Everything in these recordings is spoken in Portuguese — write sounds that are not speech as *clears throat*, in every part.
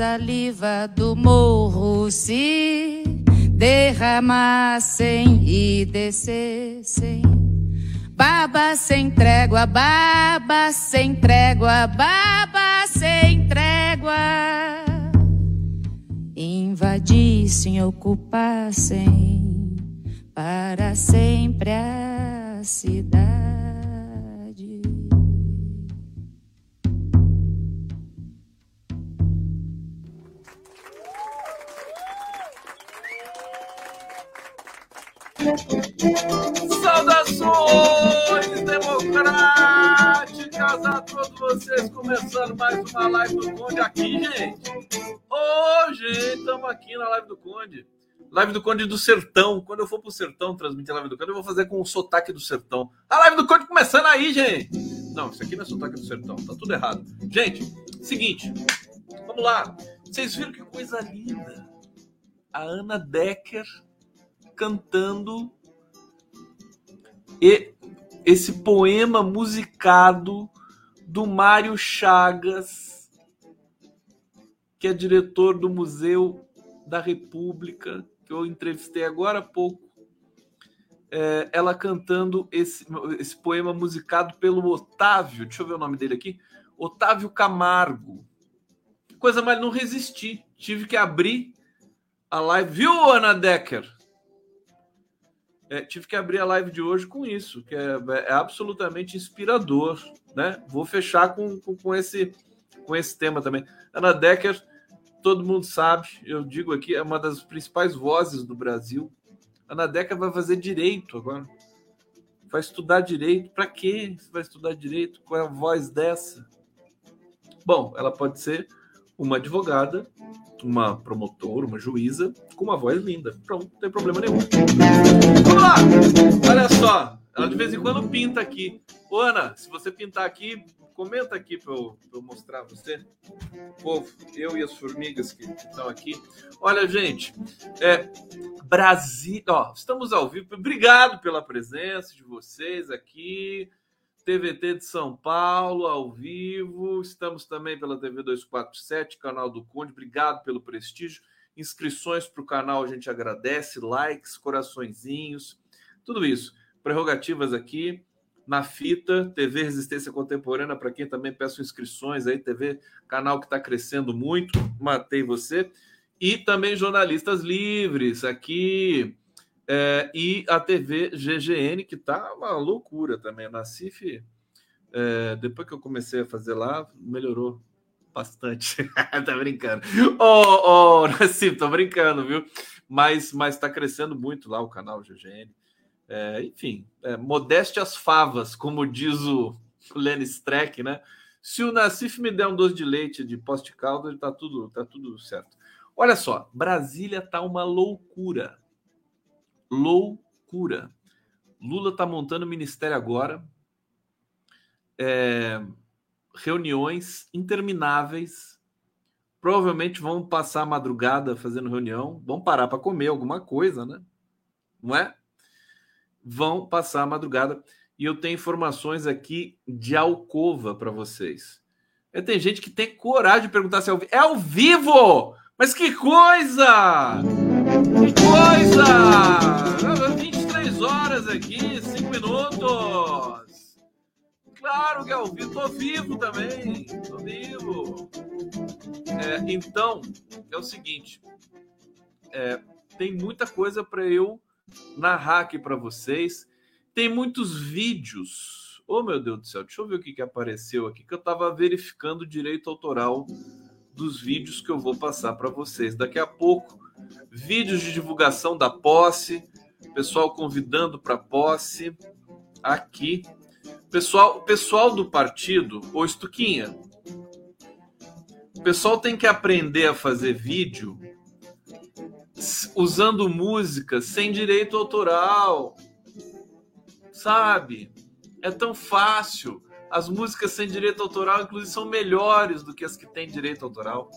saliva do morro se derramassem e descessem. Baba sem trégua, baba sem trégua, baba sem trégua. Invadissem, ocupassem para sempre a cidade. Saudações democráticas a todos vocês, começando mais uma live do Conde aqui, gente. Hoje estamos aqui na live do Conde. Live do Conde do Sertão. Quando eu for pro Sertão transmitir a live do Conde, eu vou fazer com o sotaque do Sertão. A live do Conde começando aí, gente. Não, isso aqui não é sotaque do Sertão, tá tudo errado. Gente, seguinte, vamos lá. Vocês viram que coisa linda? A Ana Decker cantando e esse poema musicado do Mário Chagas, que é diretor do Museu da República, que eu entrevistei agora há pouco. É, ela cantando esse, esse poema musicado pelo Otávio, deixa eu ver o nome dele aqui, Otávio Camargo. Coisa mais, não resisti. Tive que abrir a live. Viu, Ana Decker? É, tive que abrir a live de hoje com isso, que é, é absolutamente inspirador, né? Vou fechar com, com, com, esse, com esse tema também. Ana Decker, todo mundo sabe, eu digo aqui, é uma das principais vozes do Brasil. Ana Decker vai fazer direito agora. Vai estudar direito. Para quê? Você vai estudar direito com a voz dessa? Bom, ela pode ser uma advogada, uma promotora, uma juíza com uma voz linda. Pronto, não tem problema nenhum. Vamos lá! Olha só, ela de vez em quando pinta aqui. Ô, Ana, se você pintar aqui, comenta aqui para eu, eu, mostrar você. O povo, eu e as formigas que estão aqui. Olha, gente, é, Brasil. Ó, estamos ao vivo. Obrigado pela presença de vocês aqui. TVT de São Paulo, ao vivo. Estamos também pela TV 247, canal do Conde. Obrigado pelo prestígio. Inscrições para o canal a gente agradece, likes, coraçõezinhos, tudo isso. Prerrogativas aqui na fita, TV Resistência Contemporânea, para quem também peço inscrições aí, TV, canal que está crescendo muito, matei você. E também jornalistas livres aqui, é, e a TV GGN, que tá uma loucura também. A Nacif, é, depois que eu comecei a fazer lá, melhorou bastante. *laughs* tá brincando. Ô, oh, Nacif, tô brincando, viu? Mas, mas tá crescendo muito lá o canal GGN. É, enfim, é, modeste as favas, como diz o Lenny Streck, né? Se o Nacif me der um doce de leite de poste caldo, tá tudo, tá tudo certo. Olha só, Brasília tá uma loucura loucura. Lula está montando o ministério agora. É, reuniões intermináveis. Provavelmente vão passar a madrugada fazendo reunião. Vão parar para comer alguma coisa, né? Não é? Vão passar a madrugada. E eu tenho informações aqui de alcova para vocês. É, tem gente que tem coragem de perguntar se é ao vivo. É ao vivo! Mas que coisa! Coisa! 23 horas aqui, 5 minutos. Claro que é ao vivo, tô vivo também, tô vivo. É, então, é o seguinte, é, tem muita coisa para eu narrar aqui para vocês. Tem muitos vídeos. Oh, meu Deus do céu, deixa eu ver o que, que apareceu aqui, que eu estava verificando o direito autoral dos vídeos que eu vou passar para vocês. Daqui a pouco, vídeos de divulgação da posse, pessoal convidando para posse aqui. Pessoal, pessoal do partido, ô Estuquinha, o pessoal tem que aprender a fazer vídeo usando música sem direito autoral. Sabe? É tão fácil. As músicas sem direito autoral, inclusive, são melhores do que as que têm direito autoral.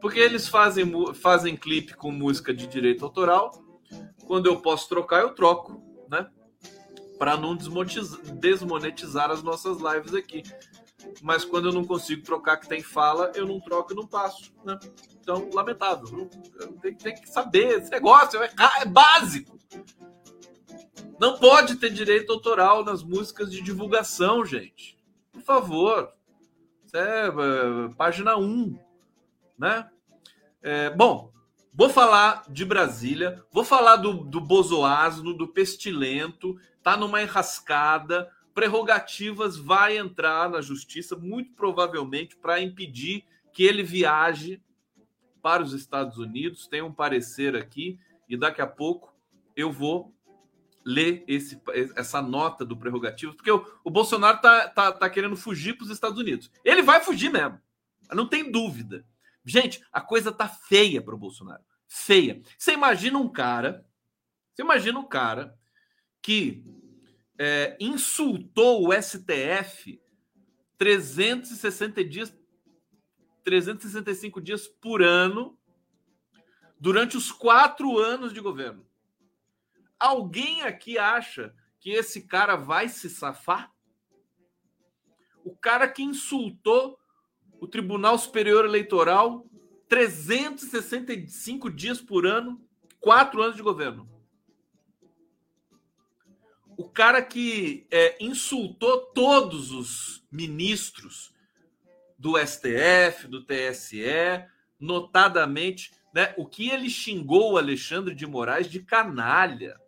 Porque eles fazem, fazem clipe com música de direito autoral. Quando eu posso trocar, eu troco, né? Para não desmonetizar as nossas lives aqui. Mas quando eu não consigo trocar que tem fala, eu não troco e não passo, né? Então, lamentável. Tem, tem que saber esse negócio, é, é básico. Não pode ter direito autoral nas músicas de divulgação, gente. Por favor. Isso é, é página 1. Né? É, bom, vou falar de Brasília, vou falar do, do Bozoasno, do Pestilento, tá numa enrascada. Prerrogativas vai entrar na justiça, muito provavelmente, para impedir que ele viaje para os Estados Unidos. Tem um parecer aqui, e daqui a pouco eu vou ler esse, essa nota do prerrogativo, porque o, o Bolsonaro tá, tá, tá querendo fugir para os Estados Unidos. Ele vai fugir mesmo, não tem dúvida. Gente, a coisa tá feia para o Bolsonaro. Feia. Você imagina um cara, você imagina um cara que é, insultou o STF 360 dias, 365 dias por ano durante os quatro anos de governo. Alguém aqui acha que esse cara vai se safar? O cara que insultou o Tribunal Superior Eleitoral 365 dias por ano, quatro anos de governo. O cara que é, insultou todos os ministros do STF, do TSE, notadamente, né, o que ele xingou o Alexandre de Moraes de canalha.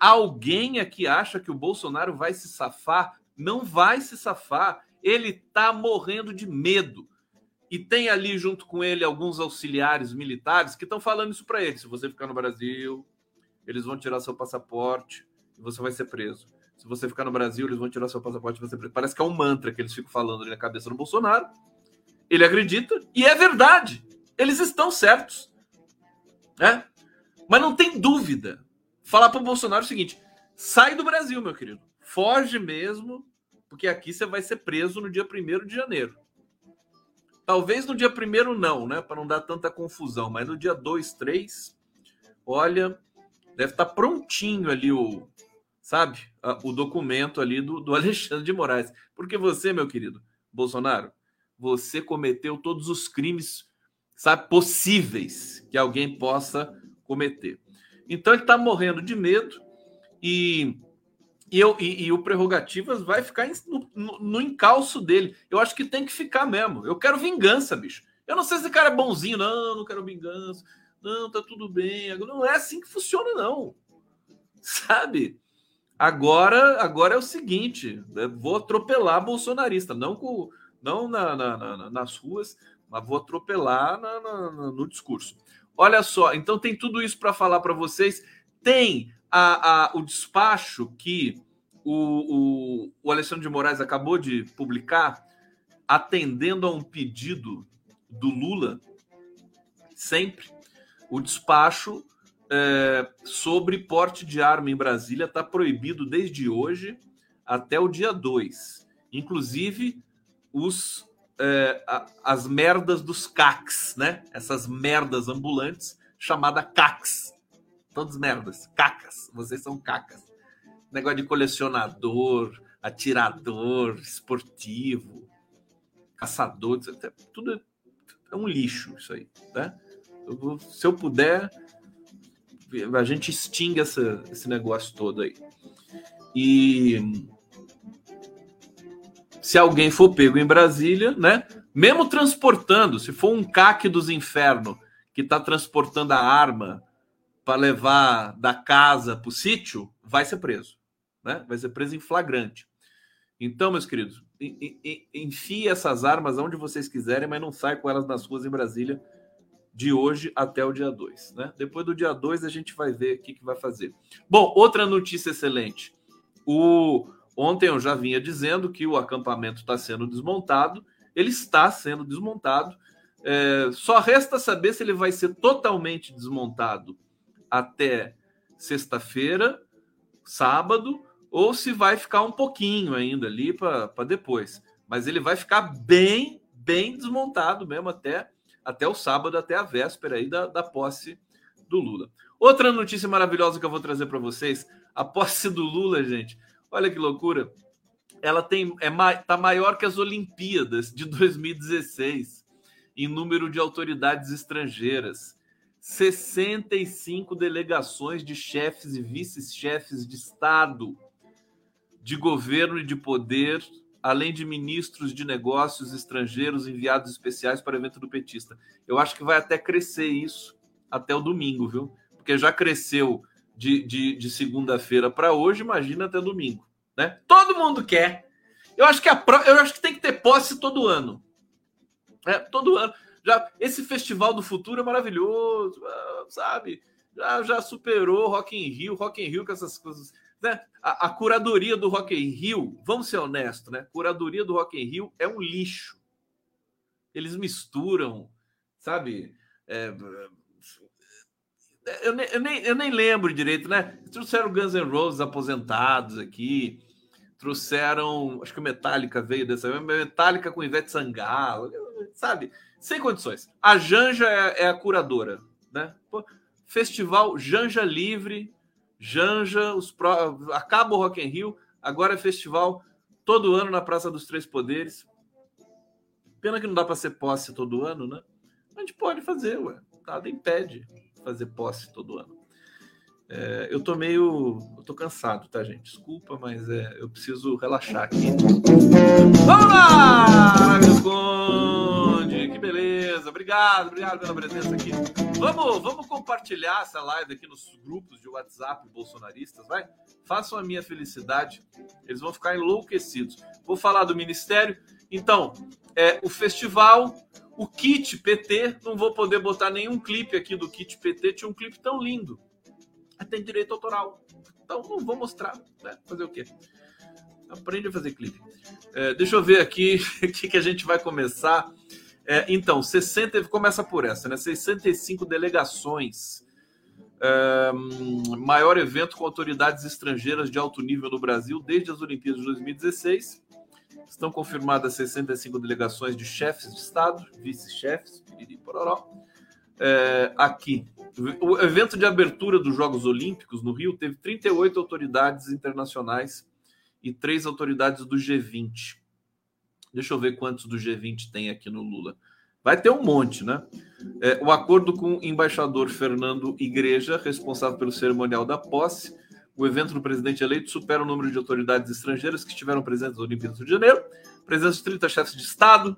Alguém aqui acha que o Bolsonaro vai se safar? Não vai se safar. Ele está morrendo de medo. E tem ali junto com ele alguns auxiliares militares que estão falando isso para ele. Se você ficar no Brasil, eles vão tirar seu passaporte e você vai ser preso. Se você ficar no Brasil, eles vão tirar seu passaporte e você ser preso. Parece que é um mantra que eles ficam falando ali na cabeça do Bolsonaro. Ele acredita e é verdade. Eles estão certos. Né? Mas não tem dúvida falar para o Bolsonaro o seguinte: sai do Brasil, meu querido. Foge mesmo, porque aqui você vai ser preso no dia 1 de janeiro. Talvez no dia 1 não, né? Para não dar tanta confusão, mas no dia 2, 3, olha, deve estar tá prontinho ali o, sabe, o documento ali do, do *laughs* Alexandre de Moraes. Porque você, meu querido Bolsonaro, você cometeu todos os crimes, sabe, possíveis que alguém possa cometer. Então ele está morrendo de medo e, e, eu, e, e o Prerrogativas vai ficar no, no, no, encalço dele. Eu acho que tem que ficar mesmo. Eu quero vingança, bicho. Eu não sei se esse cara é bonzinho, não, não quero vingança. Não, tá tudo bem. Não é assim que funciona, não. *laughs* Sabe? Agora, agora é o seguinte: vou atropelar bolsonarista, não com, não na, na, na, nas ruas, mas vou atropelar no discurso. Olha só, então tem tudo isso para falar para vocês. Tem a, a, o despacho que o, o, o Alexandre de Moraes acabou de publicar, atendendo a um pedido do Lula, sempre. O despacho é, sobre porte de arma em Brasília está proibido desde hoje até o dia 2. Inclusive, os é, as merdas dos CACs, né? Essas merdas ambulantes, chamada CACs. Todas merdas, cacas. Vocês são cacas. Negócio de colecionador, atirador, esportivo, caçador, tudo é um lixo isso aí, né? Eu, se eu puder, a gente extingue essa, esse negócio todo aí. E se alguém for pego em Brasília, né? Mesmo transportando, se for um caque dos infernos que está transportando a arma para levar da casa para o sítio, vai ser preso. né? Vai ser preso em flagrante. Então, meus queridos, enfie essas armas onde vocês quiserem, mas não sai com elas nas ruas em Brasília de hoje até o dia 2. Né? Depois do dia 2, a gente vai ver o que, que vai fazer. Bom, outra notícia excelente. O... Ontem eu já vinha dizendo que o acampamento está sendo desmontado. Ele está sendo desmontado. É... Só resta saber se ele vai ser totalmente desmontado até sexta-feira, sábado, ou se vai ficar um pouquinho ainda ali para depois. Mas ele vai ficar bem, bem desmontado mesmo até até o sábado, até a véspera aí da, da posse do Lula. Outra notícia maravilhosa que eu vou trazer para vocês: a posse do Lula, gente. Olha que loucura. Ela tem é tá maior que as Olimpíadas de 2016 em número de autoridades estrangeiras. 65 delegações de chefes e vice-chefes de Estado, de governo e de poder além de ministros de negócios estrangeiros enviados especiais para o evento do petista. Eu acho que vai até crescer isso até o domingo, viu? Porque já cresceu de, de, de segunda-feira para hoje, imagina até domingo, né? Todo mundo quer. Eu acho que a eu acho que tem que ter posse todo ano. É, todo ano. Já esse festival do futuro é maravilhoso, ah, sabe? Já, já superou Rock in Rio, Rock in Rio com essas coisas né? A, a, curadoria do Rock in Rio, vamos ser honestos, né? Curadoria do Rock in Rio é um lixo. Eles misturam, sabe? É, eu, nem, eu, nem, eu nem lembro direito, né? Trouxeram Guns N' Roses aposentados aqui, trouxeram, acho que o Metallica veio dessa, Metallica com Ivete Sangalo, sabe? Sem condições. A Janja é, é a curadora, né? Festival Janja Livre Janja, os pro... acaba o Rock in Rio, agora é festival todo ano na Praça dos Três Poderes. Pena que não dá para ser posse todo ano, né? A gente pode fazer, ué. Nada impede fazer posse todo ano. É, eu tô meio. Eu tô cansado, tá, gente? Desculpa, mas é, eu preciso relaxar aqui. Vamos lá, meu! Que beleza! Obrigado, obrigado pela presença aqui. Vamos, vamos compartilhar essa live aqui nos grupos de WhatsApp bolsonaristas, vai? Façam a minha felicidade. Eles vão ficar enlouquecidos. Vou falar do ministério. Então, é, o festival, o kit PT, não vou poder botar nenhum clipe aqui do kit PT, tinha um clipe tão lindo tem direito autoral. Então não vou mostrar, né? Fazer o quê? Aprende a fazer clipe. É, deixa eu ver aqui *laughs* o que, que a gente vai começar. É, então, 60, começa por essa, né? 65 delegações. É, maior evento com autoridades estrangeiras de alto nível no Brasil desde as Olimpíadas de 2016. Estão confirmadas 65 delegações de chefes de Estado, vice-chefes, pororó, é, aqui o evento de abertura dos Jogos Olímpicos no Rio teve 38 autoridades internacionais e três autoridades do G20. Deixa eu ver quantos do G20 tem aqui no Lula. Vai ter um monte, né? É, o acordo com o embaixador Fernando Igreja, responsável pelo cerimonial da posse, o evento do presidente eleito supera o número de autoridades estrangeiras que estiveram presentes nas Olimpíadas do Rio de Janeiro, presença de 30 chefes de Estado,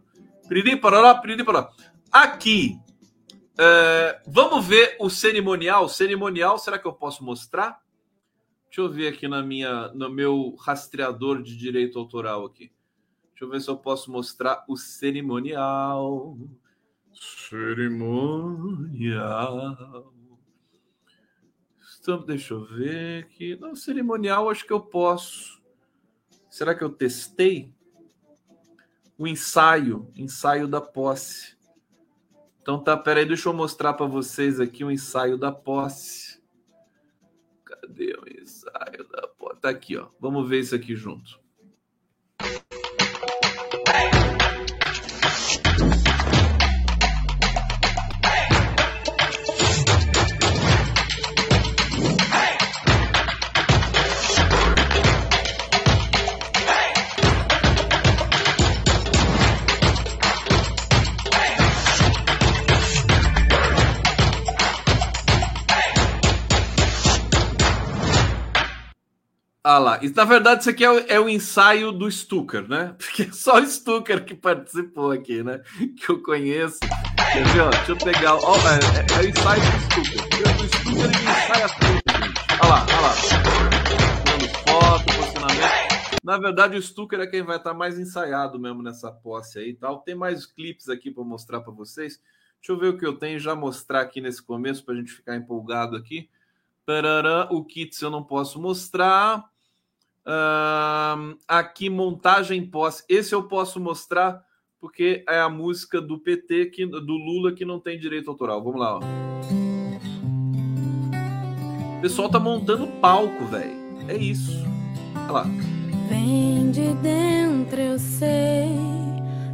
piriri, parará, piriri, parará. Aqui, é, vamos ver o cerimonial. Cerimonial, será que eu posso mostrar? Deixa eu ver aqui na minha, no meu rastreador de direito autoral aqui. Deixa eu ver se eu posso mostrar o cerimonial. Cerimonial. Então, deixa eu ver aqui. No cerimonial, acho que eu posso. Será que eu testei? O ensaio, ensaio da posse. Então tá, peraí, deixa eu mostrar para vocês aqui o ensaio da posse. Cadê o ensaio da posse? Tá aqui, ó. Vamos ver isso aqui junto. Ah lá. Na verdade, isso aqui é o, é o, ensaio do Stucker, né? *laughs* Porque é só o Stucker que participou aqui, né? Que eu conheço. Quer ver, Deixa eu pegar. Ó, é, é, é, o ensaio do Stucker. O Stucker ele ensaia tudo, gente. Lá, olha lá. Tirando foto, Na verdade, o Stucker é quem vai estar mais ensaiado mesmo nessa posse aí e tal. Tem mais clipes aqui para mostrar para vocês. Deixa eu ver o que eu tenho já mostrar aqui nesse começo para a gente ficar empolgado aqui. O kit eu não posso mostrar. Uh, aqui, montagem posse. Esse eu posso mostrar porque é a música do PT, que, do Lula, que não tem direito autoral. Vamos lá, ó. O pessoal tá montando palco, velho. É isso. Olha lá. Vem de dentro, eu sei,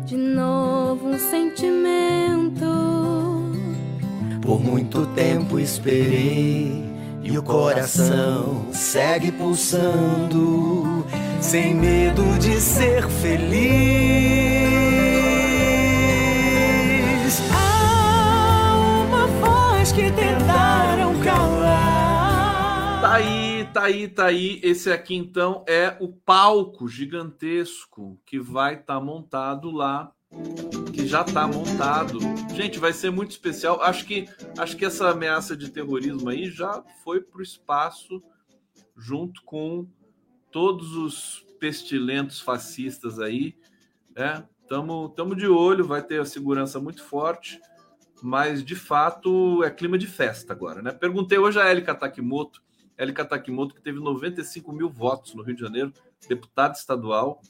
de novo um sentimento. Por muito tempo esperei e o coração segue pulsando, sem medo de ser feliz. Há uma voz que tentaram calar. Tá aí tá aí, tá aí. Esse aqui então é o palco gigantesco que vai estar tá montado lá, que já está montado. Gente, vai ser muito especial. Acho que acho que essa ameaça de terrorismo aí já foi para o espaço junto com todos os pestilentos fascistas aí, né? Tamo, tamo de olho, vai ter a segurança muito forte, mas de fato é clima de festa agora, né? Perguntei hoje a Elika Takimoto Elika Takimoto, que teve 95 mil votos no Rio de Janeiro, deputada estadual.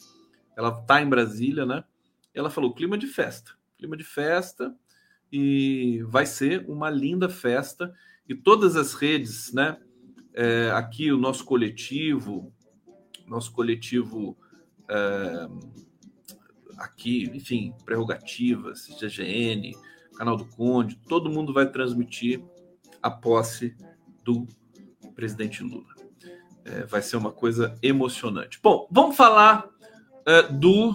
Ela está em Brasília, né? Ela falou: clima de festa, clima de festa, e vai ser uma linda festa. E todas as redes, né? É, aqui o nosso coletivo, nosso coletivo é, aqui, enfim, prerrogativas, GGN, canal do Conde, todo mundo vai transmitir a posse do presidente Lula. É, vai ser uma coisa emocionante. Bom, vamos falar é, do,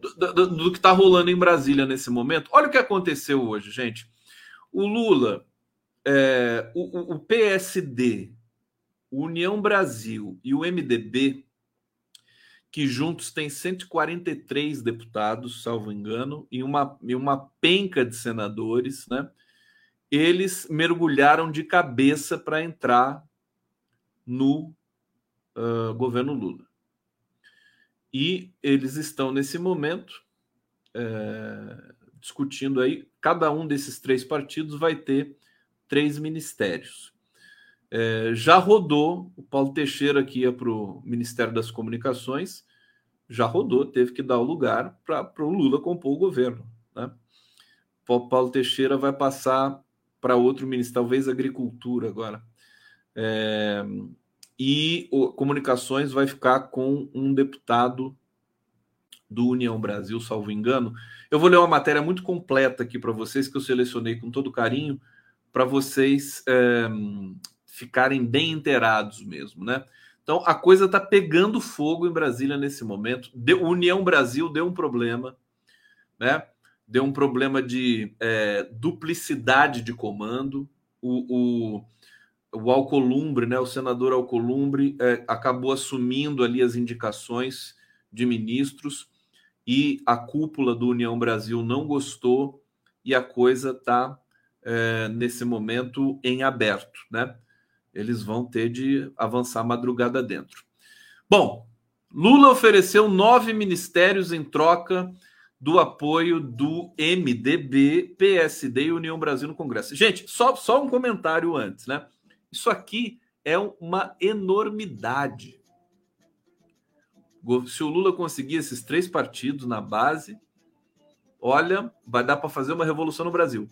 do, do, do, que está rolando em Brasília nesse momento. Olha o que aconteceu hoje, gente. O Lula, é, o, o PSD, União Brasil e o MDB, que juntos têm 143 deputados, salvo engano, e uma, e uma penca de senadores, né? eles mergulharam de cabeça para entrar no uh, governo Lula. E eles estão nesse momento é, discutindo aí. Cada um desses três partidos vai ter três ministérios. É, já rodou o Paulo Teixeira que ia para o Ministério das Comunicações, já rodou, teve que dar o lugar para o Lula compor o governo. Né? O Paulo Teixeira vai passar para outro ministério, talvez agricultura agora. É, e o, comunicações vai ficar com um deputado do União Brasil, salvo engano. Eu vou ler uma matéria muito completa aqui para vocês, que eu selecionei com todo carinho, para vocês é, ficarem bem inteirados mesmo, né? Então a coisa está pegando fogo em Brasília nesse momento. União Brasil deu um problema, né? deu um problema de é, duplicidade de comando. O, o, o, Alcolumbre, né, o senador Alcolumbre, é, acabou assumindo ali as indicações de ministros e a cúpula do União Brasil não gostou e a coisa está é, nesse momento em aberto, né? Eles vão ter de avançar madrugada dentro. Bom, Lula ofereceu nove ministérios em troca do apoio do MDB, PSD e União Brasil no Congresso. Gente, só, só um comentário antes, né? Isso aqui é uma enormidade. Se o Lula conseguir esses três partidos na base, olha, vai dar para fazer uma revolução no Brasil.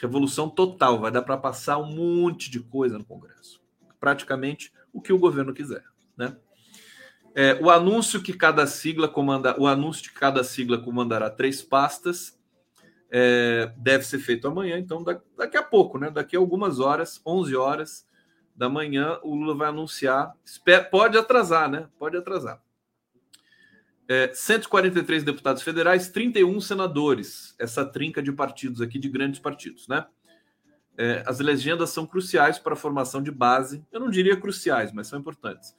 Revolução total, vai dar para passar um monte de coisa no Congresso. Praticamente o que o governo quiser, né? É, o anúncio que cada sigla comanda, o anúncio de cada sigla comandará três pastas é, deve ser feito amanhã, então daqui a pouco, né? Daqui a algumas horas, 11 horas da manhã, o Lula vai anunciar. pode atrasar, né? Pode atrasar. É, 143 deputados federais, 31 senadores. Essa trinca de partidos aqui, de grandes partidos, né? É, as legendas são cruciais para a formação de base. Eu não diria cruciais, mas são importantes.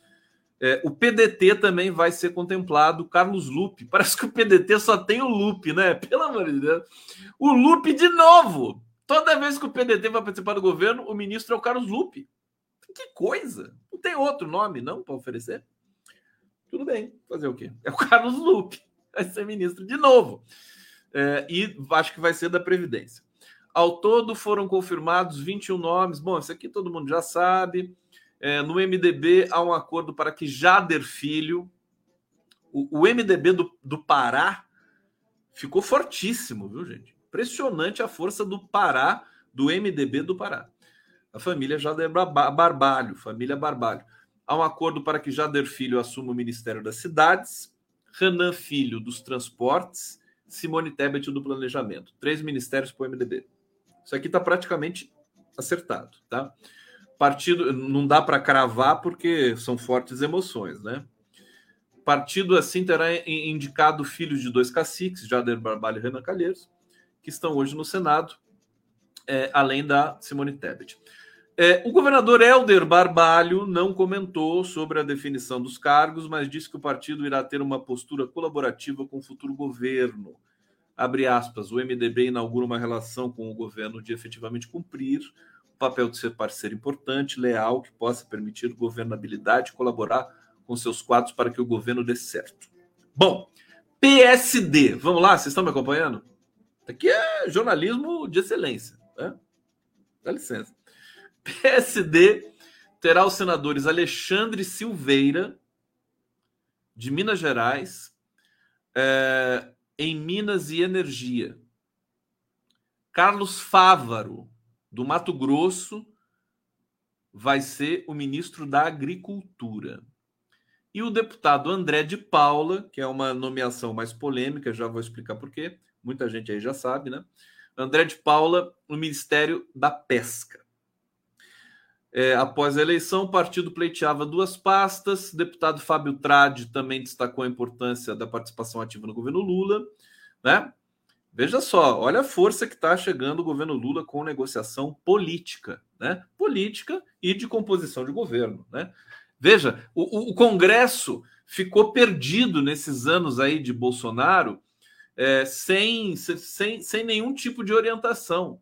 É, o PDT também vai ser contemplado, Carlos Lupe. *laughs* Parece que o PDT só tem o Lupe, né? Pelo amor de Deus. O Lupe de novo. Toda vez que o PDT vai participar do governo, o ministro é o Carlos Lupe. Que coisa! Não tem outro nome, não, para oferecer? Tudo bem, fazer o quê? É o *laughs* Carlos Lupe, vai ser ministro de novo. É, e acho que vai ser da Previdência. Ao todo foram confirmados 21 nomes. Bom, isso aqui todo mundo já sabe. É, no MDB há um acordo para que Jader Filho, o, o MDB do, do Pará, ficou fortíssimo, viu, gente? Impressionante a força do Pará, do MDB do Pará. A família Jader Barbalho, família Barbalho. Há um acordo para que Jader Filho assuma o Ministério das Cidades, Renan Filho dos Transportes, Simone Tebet do Planejamento. Três ministérios para o MDB. Isso aqui está praticamente acertado, tá? Partido não dá para cravar porque são fortes emoções, né? Partido assim terá indicado filhos de dois caciques, Jader Barbalho e Renan Calheiros, que estão hoje no Senado, é, além da Simone Tebet. É, o governador Helder Barbalho não comentou sobre a definição dos cargos, mas disse que o partido irá ter uma postura colaborativa com o futuro governo. Abre aspas, o MDB inaugura uma relação com o governo de efetivamente cumprir o papel de ser parceiro importante, leal, que possa permitir governabilidade e colaborar com seus quadros para que o governo dê certo. Bom, PSD, vamos lá, vocês estão me acompanhando? Aqui é jornalismo de excelência. Né? Dá licença. PSD terá os senadores Alexandre Silveira, de Minas Gerais, é, em Minas e Energia. Carlos Fávaro, do Mato Grosso, vai ser o ministro da Agricultura. E o deputado André de Paula, que é uma nomeação mais polêmica, já vou explicar por quê, muita gente aí já sabe, né? André de Paula, no Ministério da Pesca. É, após a eleição, o partido pleiteava duas pastas. O deputado Fábio Tradi também destacou a importância da participação ativa no governo Lula. Né? Veja só, olha a força que está chegando o governo Lula com negociação política, né? Política e de composição de governo, né? Veja, o, o Congresso ficou perdido nesses anos aí de Bolsonaro, é, sem, sem, sem nenhum tipo de orientação,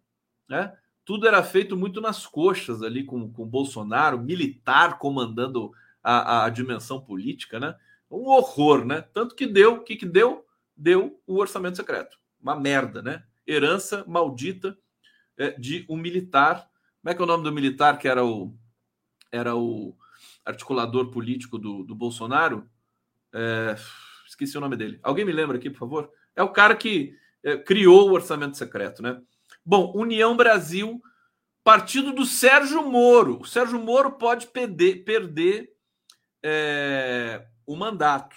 né? Tudo era feito muito nas coxas ali com, com Bolsonaro, militar comandando a, a dimensão política, né? Um horror, né? Tanto que deu, o que, que deu? Deu o orçamento secreto. Uma merda, né? Herança maldita é, de um militar. Como é que é o nome do militar que era o, era o articulador político do, do Bolsonaro? É, esqueci o nome dele. Alguém me lembra aqui, por favor? É o cara que é, criou o orçamento secreto, né? Bom, União Brasil, partido do Sérgio Moro. O Sérgio Moro pode perder, perder é, o mandato.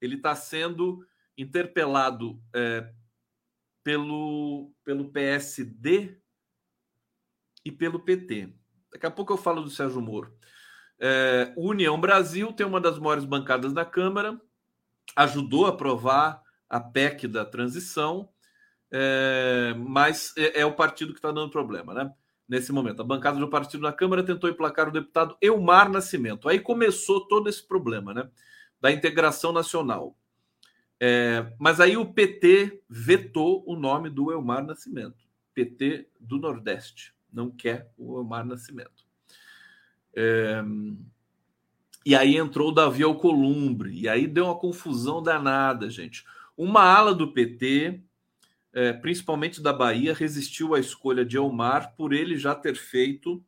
Ele está sendo interpelado é, pelo, pelo PSD e pelo PT. Daqui a pouco eu falo do Sérgio Moro. É, União Brasil tem uma das maiores bancadas da Câmara, ajudou a aprovar a PEC da transição, é, mas é, é, o partido que está dando problema, né? Nesse momento. A bancada do partido na Câmara tentou emplacar o deputado Elmar Nascimento. Aí começou todo esse problema, né? Da integração nacional. É, mas aí o PT vetou o nome do Elmar Nascimento. PT do Nordeste. Não quer o Elmar Nascimento. É, e aí entrou o Davi Alcolumbre. E aí deu uma confusão danada, gente. Uma ala do PT é, principalmente da Bahia, resistiu à escolha de Elmar por ele já ter feito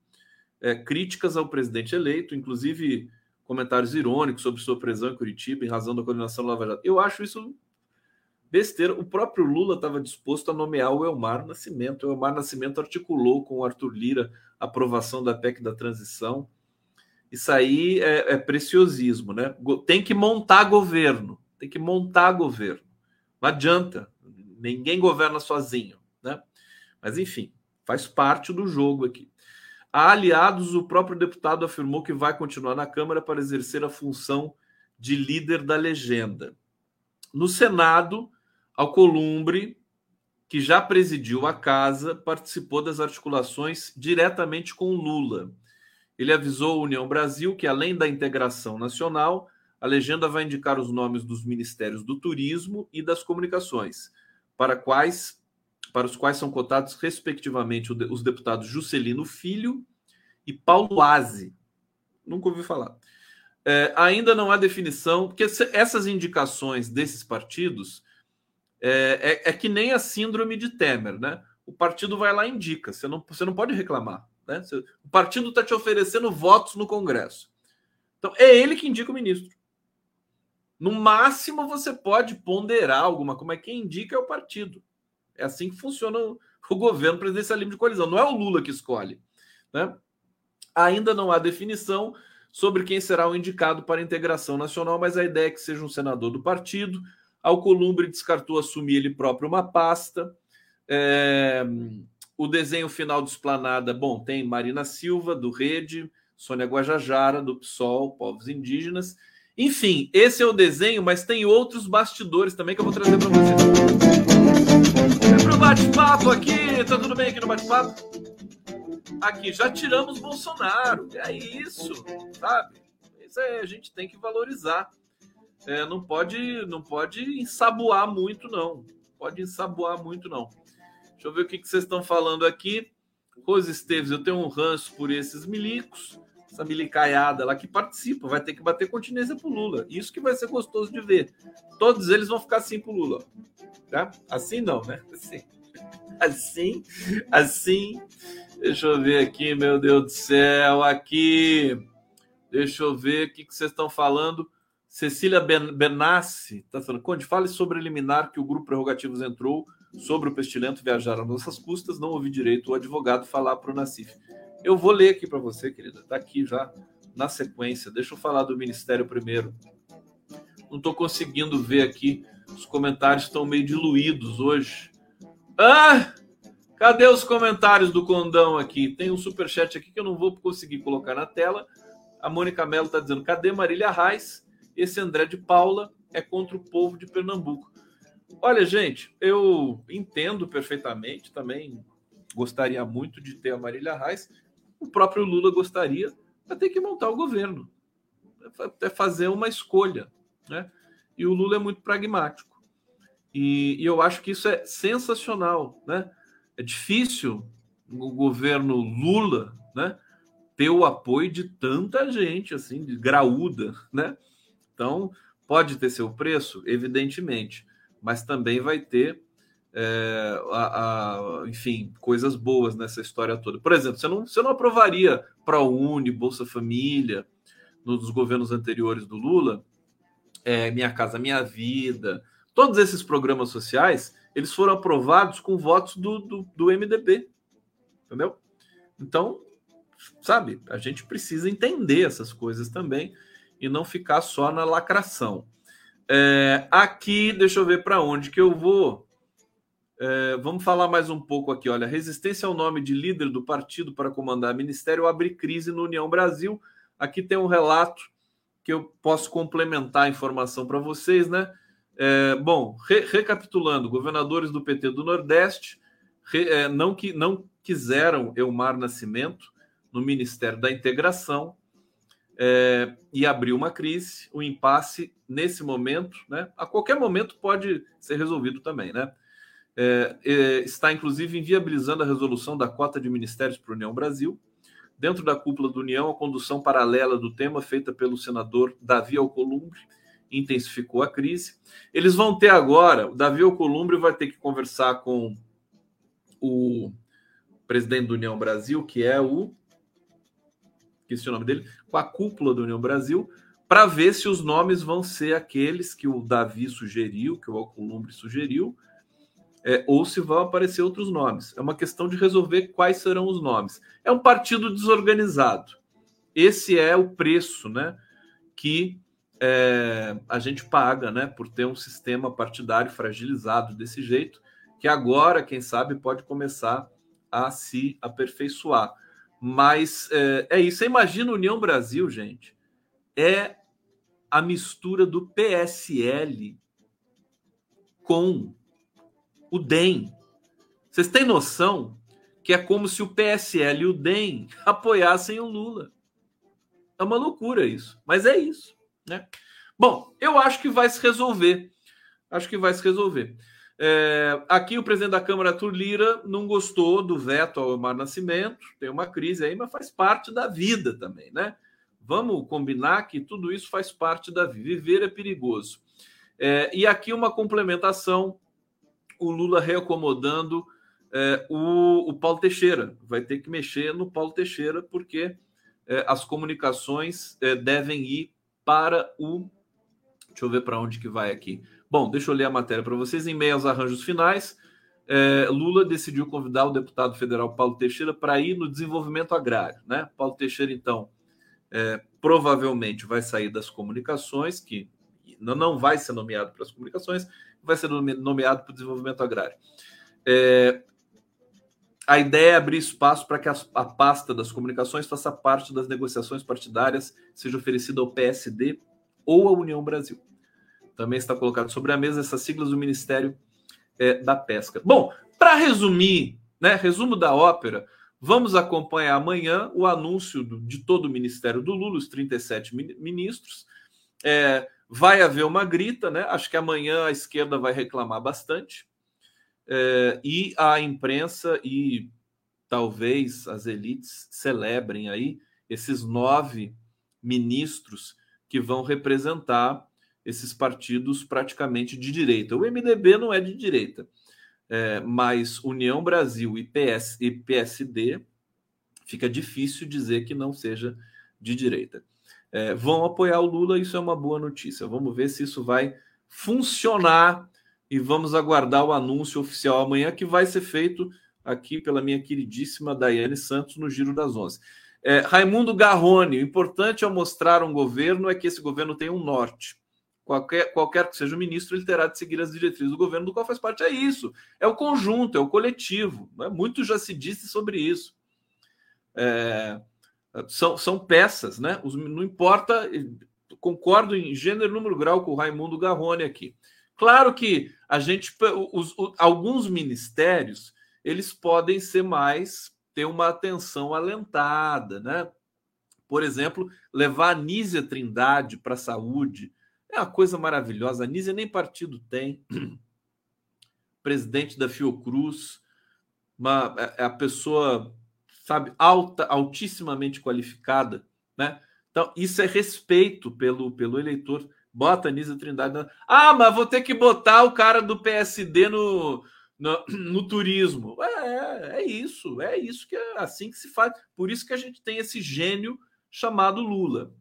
é, críticas ao presidente eleito, inclusive comentários irônicos sobre sua prisão em Curitiba em razão da coordenação Lava Jato. Eu acho isso besteira. O próprio Lula estava disposto a nomear o Elmar Nascimento. O Elmar Nascimento articulou com o Arthur Lira a aprovação da PEC da transição. Isso aí é, é preciosismo, né? Tem que montar governo, tem que montar governo. Não adianta. Ninguém governa sozinho, né? Mas enfim, faz parte do jogo aqui. A aliados, o próprio deputado afirmou que vai continuar na Câmara para exercer a função de líder da legenda. No Senado, Alcolumbre, que já presidiu a casa, participou das articulações diretamente com Lula. Ele avisou a União Brasil que, além da integração nacional, a legenda vai indicar os nomes dos ministérios do turismo e das comunicações, para quais para os quais são cotados respectivamente os deputados Juscelino Filho e Paulo Aze. Nunca ouvi falar. É, ainda não há definição, porque essas indicações desses partidos é, é, é, que nem a síndrome de Temer, né? O partido vai lá e indica, você não, você não pode reclamar. Né? O partido está te oferecendo votos no Congresso. Então, é ele que indica o ministro. No máximo, você pode ponderar alguma coisa, mas quem indica é o partido. É assim que funciona o, *laughs* governo presidencialismo de coalizão. Não é o Lula que escolhe. Né? Ainda não há definição sobre quem será o indicado para a integração nacional, mas a ideia é que seja um senador do partido. Alcolumbre descartou assumir ele próprio uma pasta. É, o desenho final do Esplanada, bom, tem Marina Silva, do Rede, Sônia Guajajara, do PSOL, Povos Indígenas, enfim, esse é o desenho, mas tem outros bastidores também que eu vou trazer para vocês. É pro bate-papo aqui, tá tudo bem aqui no bate-papo? Aqui, já tiramos Bolsonaro, é isso, sabe? Isso é, a gente tem que valorizar. É, não pode não pode ensaboar muito, não. Pode ensaboar muito, não. Deixa eu ver o que, que vocês estão falando aqui. Rose Esteves, eu tenho um ranço por esses milicos essa milicaiada lá que participa, vai ter que bater continência pro Lula. Isso que vai ser gostoso de ver. Todos eles vão ficar assim pro Lula. Tá? Assim não, né? Assim. Assim, assim. Deixa eu ver aqui, meu Deus do céu. Aqui. Deixa eu ver o que, que vocês estão falando. Cecília ben, Benassi está falando. Conde, fale sobre eliminar que o grupo Prerrogativos entrou sobre o pestilento viajar às nossas custas. Não ouvi direito o advogado falar para o Nassif. Eu vou ler aqui para você, querida. Está aqui já na sequência. Deixa eu falar do Ministério primeiro. Não estou conseguindo ver aqui. Os comentários estão meio diluídos hoje. Ah! Cadê os comentários do Condão aqui? Tem um super chat aqui que eu não vou conseguir colocar na tela. A Mônica Mello está dizendo: cadê Marília Reis? Esse André de Paula é contra o povo de Pernambuco. Olha, gente, eu entendo perfeitamente também. Gostaria muito de ter a Marília Reis, o próprio Lula gostaria, vai ter que montar o governo, é fazer uma escolha, né? E o Lula é muito pragmático. E, e eu acho que isso é sensacional, né? É difícil o governo Lula, né? Ter o apoio de tanta gente, assim, de graúda, né? Então, pode ter seu preço, evidentemente, mas também vai ter é, a, a, enfim, coisas boas nessa história toda. Por exemplo, você não, você não aprovaria ProUni, Bolsa Família, nos governos anteriores do Lula, é, Minha Casa Minha Vida, todos esses programas sociais, eles foram aprovados com votos do, do, do MDB, entendeu? Então, sabe, a gente precisa entender essas coisas também e não ficar só na lacração. É, aqui, deixa eu ver para onde que eu vou. É, vamos falar mais um pouco aqui. Olha, resistência ao nome de líder do partido para comandar ministério abre crise no União Brasil. Aqui tem um relato que eu posso complementar a informação para vocês, né? É, bom, re, recapitulando, governadores do PT do Nordeste re, é, não, que, não quiseram Elmar Nascimento no Ministério da Integração é, e abriu uma crise, um impasse nesse momento, né? A qualquer momento pode ser resolvido também, né? É, é, está inclusive inviabilizando a resolução da cota de ministérios para a União Brasil. Dentro da cúpula da União, a condução paralela do tema, feita pelo senador Davi Alcolumbre, intensificou a crise. Eles vão ter agora, o Davi Alcolumbre vai ter que conversar com o presidente da União Brasil, que é o. Esqueci o nome dele, com a cúpula da União Brasil, para ver se os nomes vão ser aqueles que o Davi sugeriu, que o Alcolumbre sugeriu, é, ou se vão aparecer outros nomes. É uma questão de resolver quais serão os nomes. É um partido desorganizado. Esse é o preço né, que é, a gente paga né, por ter um sistema partidário fragilizado desse jeito, que agora, quem sabe, pode começar a se aperfeiçoar. Mas é, é isso. Você imagina União Brasil, gente, é a mistura do PSL com o DEM. Vocês têm noção que é como se o PSL e o DEM *laughs* apoiassem o Lula. É uma loucura isso, mas é isso, né? Bom, eu acho que vai se resolver. Acho que vai se resolver. É, aqui o presidente da Câmara, Arthur Lira, não gostou do veto ao Mar Nascimento, tem uma crise aí, mas faz parte da vida também, né? Vamos combinar que tudo isso faz parte da vida. Viver é perigoso. É, e aqui uma complementação: o Lula reacomodando é, o, o, Paulo Teixeira. Vai ter que mexer no Paulo Teixeira, porque é, as comunicações é, devem ir para o. Deixa eu ver para onde que vai aqui. Bom, deixa eu ler a matéria para vocês. Em meio aos arranjos finais, é, Lula decidiu convidar o deputado federal Paulo Teixeira para ir no desenvolvimento agrário. Né? Paulo Teixeira, então, é, provavelmente vai sair das comunicações, que não vai ser nomeado para as comunicações, vai ser nomeado para o desenvolvimento agrário. É, a ideia é abrir espaço para que a, a, pasta das comunicações faça parte das negociações partidárias, seja oferecida ao PSD ou à União Brasil. Também está colocado sobre a mesa essas siglas do Ministério é, da Pesca. Bom, para resumir, né, resumo da ópera, vamos acompanhar amanhã o anúncio do, de todo o Ministério do Lula, os 37 ministros. É, vai haver uma grita, né? Acho que amanhã a esquerda vai reclamar bastante é, e a imprensa e talvez as elites celebrem aí esses nove ministros que vão representar esses partidos praticamente de direita. O MDB não é de direita, é, mas União Brasil e, PS, e PSD fica difícil dizer que não seja de direita. É, vão apoiar o Lula, isso é uma boa notícia. Vamos ver se isso vai funcionar e vamos aguardar o anúncio oficial amanhã, que vai ser feito aqui pela minha queridíssima Daiane Santos no Giro das Onze. É, Raimundo Garrone, o importante ao mostrar um governo é que esse governo tem um norte. Qualquer, qualquer que seja o ministro, ele terá de seguir as diretrizes do governo, do qual faz parte. É isso, é o conjunto, é o coletivo. Né? Muito já se disse sobre isso. É, são, são peças, né? Os, não importa, concordo em gênero, número, grau com o Raimundo Garrone aqui. Claro que a gente, os, os, alguns ministérios, eles podem ser mais ter uma atenção alentada, né? Por exemplo, levar a Nízia Trindade para a saúde é uma coisa maravilhosa. A Nízia nem partido tem. *clears throat* Presidente da Fiocruz, uma, é, é a pessoa, sabe, alta, altissimamente qualificada, né? Então, isso é respeito pelo, pelo eleitor. Bota Anísio Trindade. Na... Ah, mas vou ter que botar o cara do PSD no, no, *clears throat* no turismo. É, é isso, é isso que é assim que se faz. Por isso que a gente tem esse gênio chamado Lula.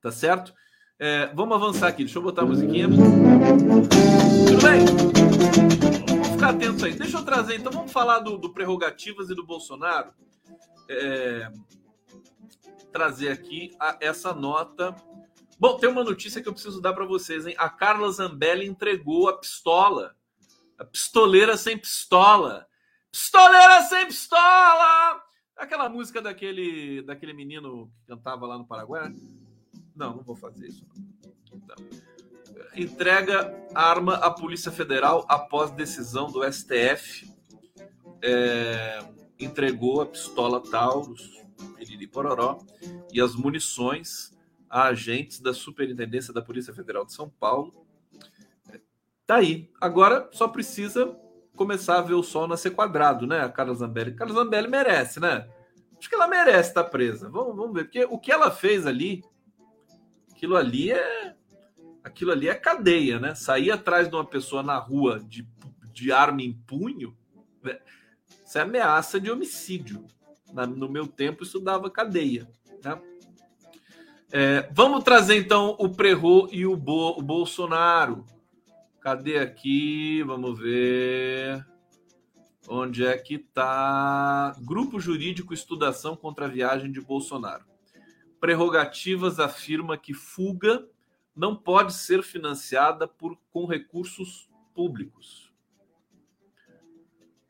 Tá certo? É, vamos avançar aqui. Deixa eu botar a musiquinha. Tudo bem? Ficar atentos aí. Deixa eu trazer, então, vamos falar do, do prerrogativas e do Bolsonaro. É, trazer aqui a, essa nota Bom, tem uma notícia que eu preciso dar para vocês, hein? A Carla Zambelli entregou a pistola. A pistoleira sem pistola. Pistoleira sem pistola! Aquela música daquele, daquele menino que cantava lá no Paraguai. Não, não vou fazer isso. Não. Entrega arma à Polícia Federal após decisão do STF. É, entregou a pistola Taurus, Piriri Pororó, e as munições a agentes da Superintendência da Polícia Federal de São Paulo. Tá aí. Agora só precisa começar a ver o sol nascer quadrado, né? A Carla Zambelli. A Carla Zambelli merece, né? Acho que ela merece estar presa. Vamos, vamos ver. Porque o que ela fez ali, aquilo ali é. Aquilo ali é cadeia, né? Sair atrás de uma pessoa na rua de, de arma em punho, né? isso é ameaça de homicídio. Na, no meu tempo, isso dava cadeia. Né? É, vamos trazer então o Prerro e o, Bo, o Bolsonaro. Cadê aqui? Vamos ver. Onde é que está? Grupo Jurídico Estudação contra a Viagem de Bolsonaro. Prerrogativas afirma que fuga não pode ser financiada por, com recursos públicos.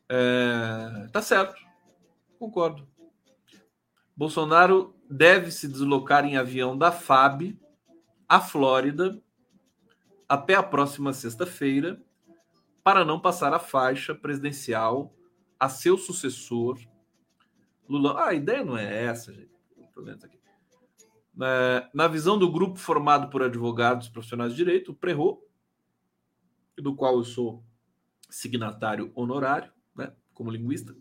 É, tá certo. Concordo. Bolsonaro deve se deslocar em avião da FAB à Flórida até a próxima sexta-feira para não passar a faixa presidencial a seu sucessor Lula. Ah, a ideia não é essa, gente. Aqui. É, na visão do grupo formado por advogados profissionais de direito, o Prerro, do qual eu sou signatário honorário, né, como linguista,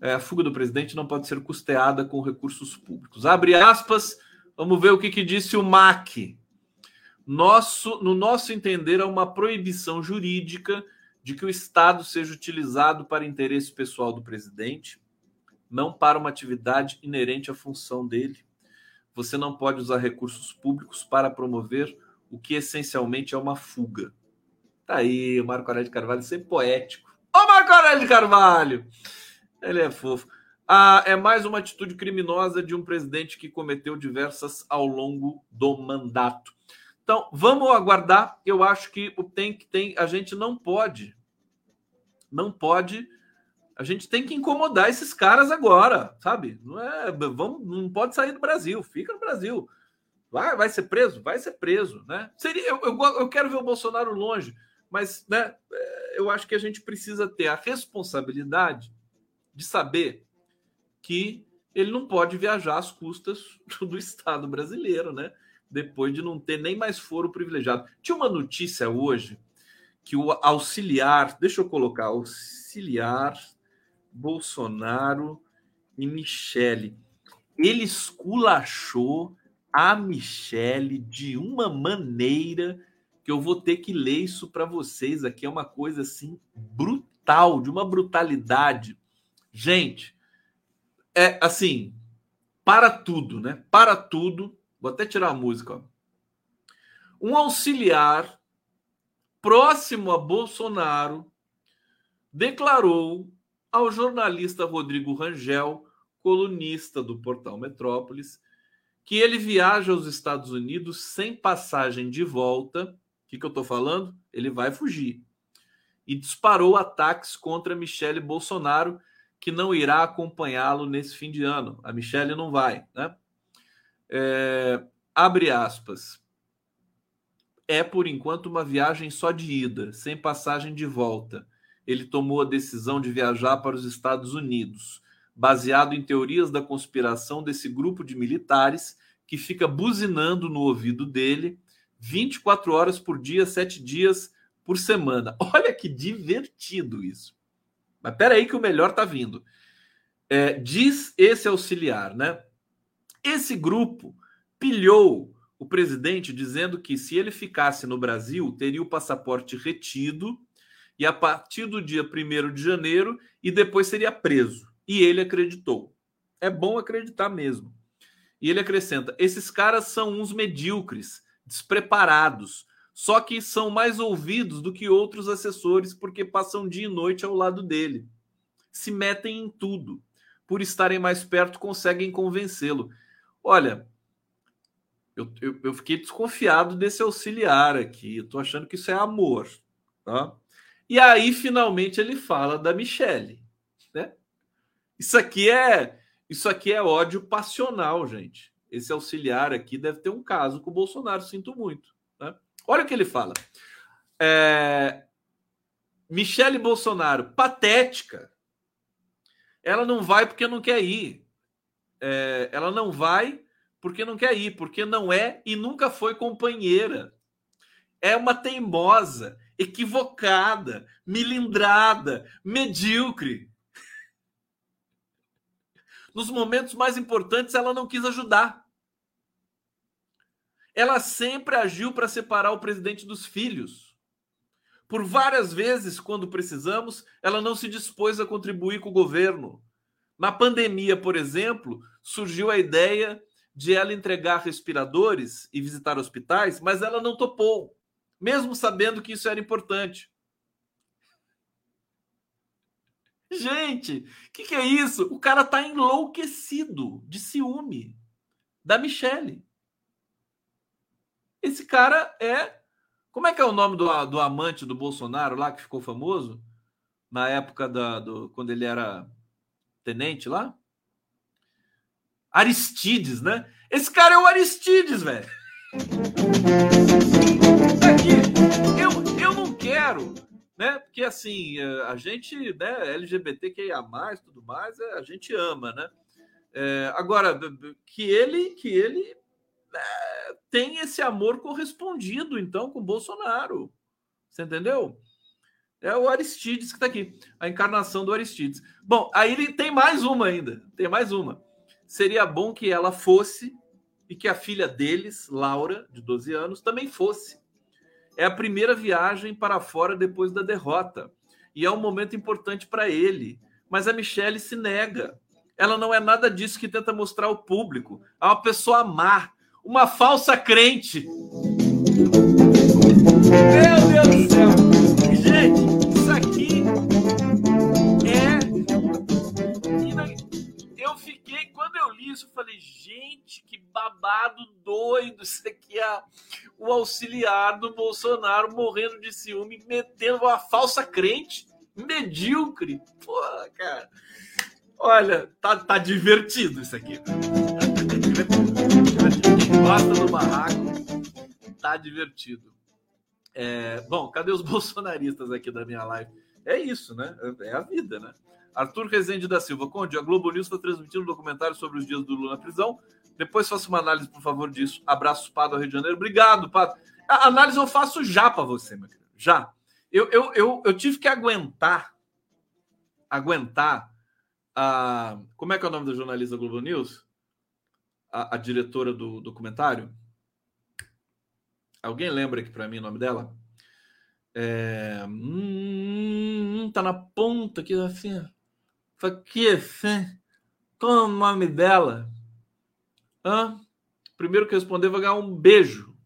é, a fuga do presidente não pode ser custeada com recursos públicos. Abre aspas Vamos ver o que, que disse o MAC. Nosso, no nosso entender, é uma proibição jurídica de que o Estado seja utilizado para interesse pessoal do presidente, não para uma atividade inerente à função dele. Você não pode usar recursos públicos para promover o que essencialmente é uma fuga. Tá aí, o Marco Aurélio de Carvalho ser poético. Ô, Marco Aurélio de Carvalho! Ele é fofo. Ah, é mais uma atitude criminosa de um presidente que cometeu diversas ao longo do mandato. Então, vamos aguardar. Eu acho que o tem que tem, a gente não pode, não pode, a gente tem que incomodar esses caras agora, sabe? Não é, vamos, não pode sair do Brasil, fica no Brasil. Vai, vai ser preso, vai ser preso, né? Seria, eu, eu, eu quero ver o Bolsonaro longe, mas, né? É, eu acho que a gente precisa ter a responsabilidade de saber que ele não pode viajar às custas *laughs* do Estado brasileiro, né? Depois de não ter nem mais foro privilegiado. Tinha uma notícia hoje que o auxiliar, deixa eu colocar, auxiliar Bolsonaro e Michele, ele esculachou a Michele de uma maneira que eu vou ter que ler isso para vocês aqui. É uma coisa assim brutal, de uma brutalidade. Gente, é assim, para tudo, né? Para tudo. Vou até tirar a música. Ó. Um auxiliar próximo a Bolsonaro declarou ao jornalista Rodrigo Rangel, colunista do portal Metrópolis, que ele viaja aos Estados Unidos sem passagem de volta. O que, que eu estou falando? Ele vai fugir. E disparou ataques contra Michele Bolsonaro, que não irá acompanhá-lo nesse fim de ano. A Michele não vai, né? É, abre aspas. É por enquanto uma viagem só de ida, sem passagem de volta. Ele tomou a decisão de viajar para os Estados Unidos, baseado em teorias da conspiração desse grupo de militares que fica buzinando no ouvido dele 24 horas por dia, 7 dias por semana. *laughs* Olha que divertido isso. Mas peraí que o melhor está vindo. É, diz esse auxiliar, né? Esse grupo pilhou o presidente dizendo que se ele ficasse no Brasil, teria o passaporte retido e a partir do dia 1 de janeiro e depois seria preso. E ele acreditou. É bom acreditar mesmo. E ele acrescenta: esses caras são uns medíocres, despreparados, só que são mais ouvidos do que outros assessores porque passam dia e noite ao lado dele. Se metem em tudo. Por estarem mais perto, conseguem convencê-lo. Olha, eu, eu, eu, fiquei desconfiado desse auxiliar aqui. Eu tô achando que isso é amor. Tá? E aí, finalmente, ele fala da Michelle. Né? Isso aqui é isso aqui é ódio passional, gente. Esse auxiliar aqui deve ter um caso com o Bolsonaro, sinto muito. Olha o que ele fala. É... Michele Bolsonaro, patética. Ela não vai porque não quer ir. É... Ela não vai porque não quer ir, porque não é e nunca foi companheira. É uma teimosa, equivocada, milindrada, medíocre. Nos momentos mais importantes, ela não quis ajudar. Ela sempre agiu para separar o presidente dos filhos. Por várias vezes, quando precisamos, ela não se dispôs a contribuir com o governo. Na pandemia, por exemplo, surgiu a ideia de ela entregar respiradores e visitar hospitais, mas ela não topou, mesmo sabendo que isso era importante. Gente, o que, que, é isso? O cara tá enlouquecido de ciúme da Michelle. Esse cara é. Como é que é o nome do, do amante do Bolsonaro lá que ficou famoso? Na época da, do, quando ele era tenente lá? Aristides, né? Esse cara é o Aristides, velho. Quero, né? Porque assim, a gente, né, LGBTQIA, tudo mais, é, a gente ama, né? É, agora, que ele, que ele é, tem esse amor correspondido, então, com Bolsonaro. Você entendeu? É o Aristides que está aqui, a encarnação do Aristides. Bom, aí ele tem mais uma ainda, tem mais uma. Seria bom que ela fosse e que a filha deles, Laura, de 12 anos, também fosse. É a primeira viagem para fora depois da derrota. E é um momento importante para ele. Mas a Michelle se nega. Ela não é nada disso que tenta mostrar ao público. É uma pessoa má, uma falsa crente. Isso, eu falei, gente, que babado doido. Isso aqui é o auxiliar do Bolsonaro morrendo de ciúme, metendo uma falsa crente, medíocre. Porra, cara. Olha, tá, tá divertido isso aqui. Quem gosta do barraco, tá divertido. É, bom, cadê os bolsonaristas aqui da minha live? É isso, né? É a vida, né? Arthur Rezende da Silva, Conde, a Globo News está transmitindo um documentário sobre os dias do Lula na prisão. Depois faça uma análise, por favor, disso. Abraço, Pado, Rio de Janeiro. Obrigado, Pado. A análise eu faço já para você, meu querido. Já. Eu, eu, eu, eu tive que aguentar, aguentar a... Como é que é o nome da jornalista da Globo News? A, a diretora do documentário? Alguém lembra aqui para mim o nome dela? É... Hum, tá na ponta aqui assim. Aqui assim. Qual é o nome dela? Hã? Primeiro que responder vai ganhar um beijo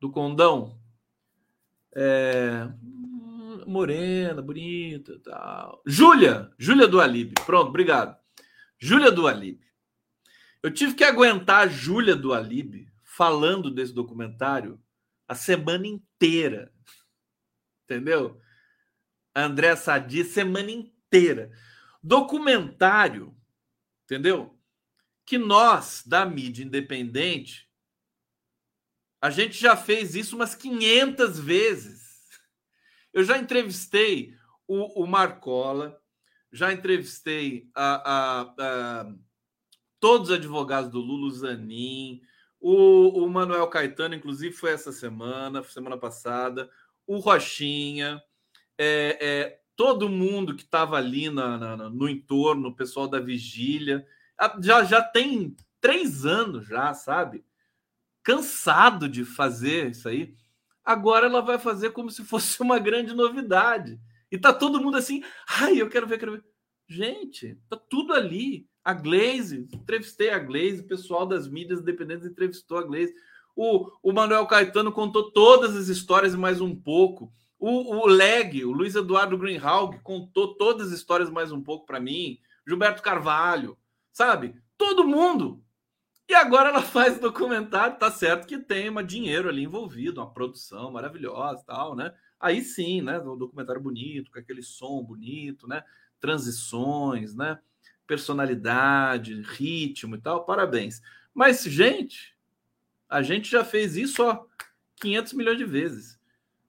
do condão. É... Morena, bonita, tal. Júlia, Júlia do Alibe. Pronto, obrigado. Júlia do Alibe. Eu tive que aguentar a Júlia do Alibe falando desse documentário a semana inteira. Entendeu? André Sadi, semana inteira. Documentário, entendeu? Que nós, da mídia independente, a gente já fez isso umas 500 vezes. Eu já entrevistei o, o Marcola, já entrevistei a, a, a, todos os advogados do Lula, Zanin, o, o Manuel Caetano, inclusive, foi essa semana, semana passada. O Rochinha, é, é todo mundo que estava ali na, na, no entorno, o pessoal da vigília. Já, já tem três anos, já, sabe? Cansado de fazer isso aí. Agora ela vai fazer como se fosse uma grande novidade. E tá todo mundo assim, ai, eu quero ver, quero ver. Gente, tá tudo ali. A Glaze, entrevistei a Glaze, o pessoal das mídias independentes entrevistou a Glaze. O, o Manuel Caetano contou todas as histórias e mais um pouco. O, o Leg, o Luiz Eduardo Greenhalgh, contou todas as histórias mais um pouco para mim. Gilberto Carvalho, sabe? Todo mundo. E agora ela *laughs* faz documentário, tá certo que tem uma dinheiro ali envolvido, uma produção maravilhosa tal, né? Aí sim, né? Um documentário bonito, com aquele som bonito, né? Transições, né? personalidade, ritmo e tal, parabéns. Mas, gente, a gente já fez isso ó, 500 milhões de vezes.